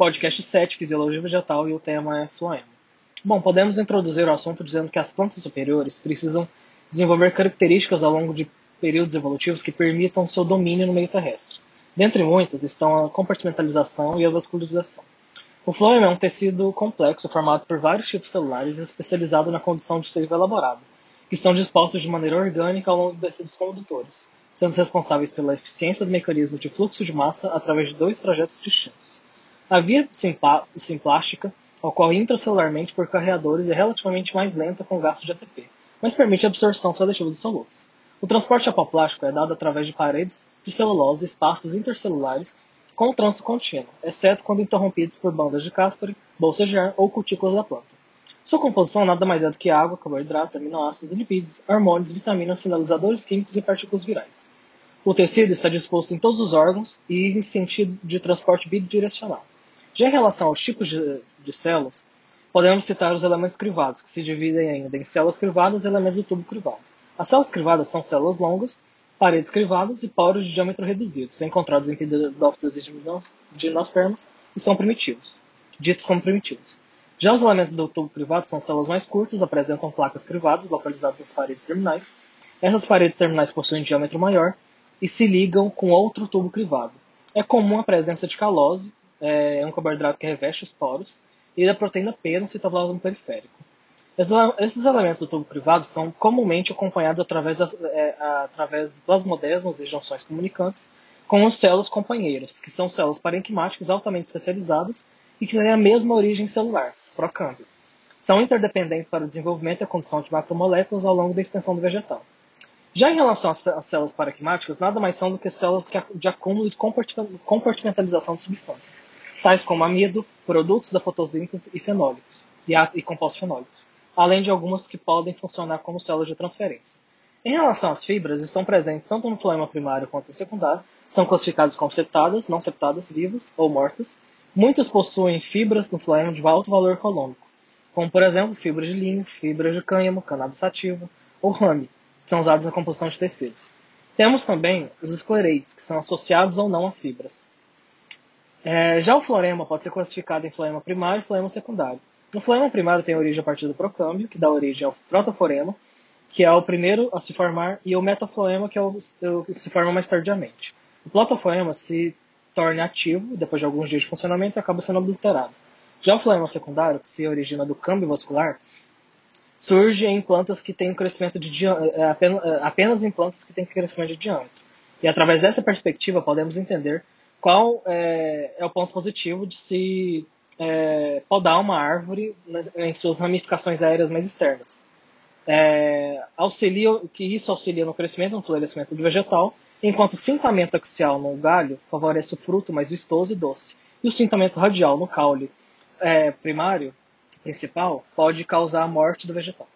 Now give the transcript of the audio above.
podcast 7, Fisiologia Vegetal, e o tema é floema. Bom, podemos introduzir o assunto dizendo que as plantas superiores precisam desenvolver características ao longo de períodos evolutivos que permitam seu domínio no meio terrestre. Dentre muitas estão a compartimentalização e a vascularização. O floema é um tecido complexo formado por vários tipos celulares e especializado na condução de seiva elaborado, que estão dispostos de maneira orgânica ao longo dos tecidos condutores, sendo responsáveis pela eficiência do mecanismo de fluxo de massa através de dois trajetos distintos. A via simplástica ocorre intracelularmente por carreadores e é relativamente mais lenta com gasto de ATP, mas permite a absorção seletiva dos solutos. O transporte apoplástico é dado através de paredes de celulose e espaços intercelulares com trânsito contínuo, exceto quando interrompidos por bandas de cáspore, bolsa de ar ou cutículas da planta. Sua composição nada mais é do que água, carboidratos, aminoácidos, lipídios, hormônios, vitaminas, sinalizadores químicos e partículas virais. O tecido está disposto em todos os órgãos e em sentido de transporte bidirecional. Já em relação aos tipos de, de células, podemos citar os elementos crivados, que se dividem ainda em células crivadas e elementos do tubo crivado. As células crivadas são células longas, paredes crivadas e poros de diâmetro reduzido, são encontrados em pedófitos e gimnospermas e são primitivos, ditos como primitivos. Já os elementos do tubo crivado são células mais curtas, apresentam placas crivadas localizadas nas paredes terminais. Essas paredes terminais possuem diâmetro maior e se ligam com outro tubo crivado. É comum a presença de calose, é um carboidrato que reveste os poros, e da proteína P no citoplasma periférico. Esses elementos do tubo privado são comumente acompanhados através, das, é, através de plasmodesmas e junções comunicantes com as células companheiras, que são células parenquimáticas altamente especializadas e que têm a mesma origem celular, procâmbio. São interdependentes para o desenvolvimento e a condução de macromoléculas ao longo da extensão do vegetal. Já em relação às células paraquimáticas, nada mais são do que células de acúmulo e compartimentalização de substâncias, tais como amido, produtos da fotossíntese e fenólicos, e compostos fenólicos, além de algumas que podem funcionar como células de transferência. Em relação às fibras, estão presentes tanto no floema primário quanto no secundário, são classificadas como septadas, não septadas, vivas ou mortas. Muitas possuem fibras no floema de alto valor econômico, como por exemplo fibras de linho, fibras de cânhamo, cannabis sativa ou rame, são usados na composição de tecidos. Temos também os esclereites, que são associados ou não a fibras. É, já o florema pode ser classificado em floema primário e floema secundário. No floema primário tem origem a partir do procâmbio, que dá origem ao protoforema, que é o primeiro a se formar, e o metafloema, que é o, que se forma mais tardiamente. O protoforema se torna ativo depois de alguns dias de funcionamento e acaba sendo adulterado. Já o floema secundário, que se origina do câmbio vascular, surge em plantas que têm um crescimento de é, é, apenas em plantas que têm crescimento de diâmetro. E através dessa perspectiva podemos entender qual é, é o ponto positivo de se é, podar uma árvore nas, em suas ramificações aéreas mais externas. É, auxilia, que isso auxilia no crescimento e no florescimento do vegetal, enquanto o cintamento axial no galho favorece o fruto mais vistoso e doce, e o cintamento radial no caule é, primário principal pode causar a morte do vegetal.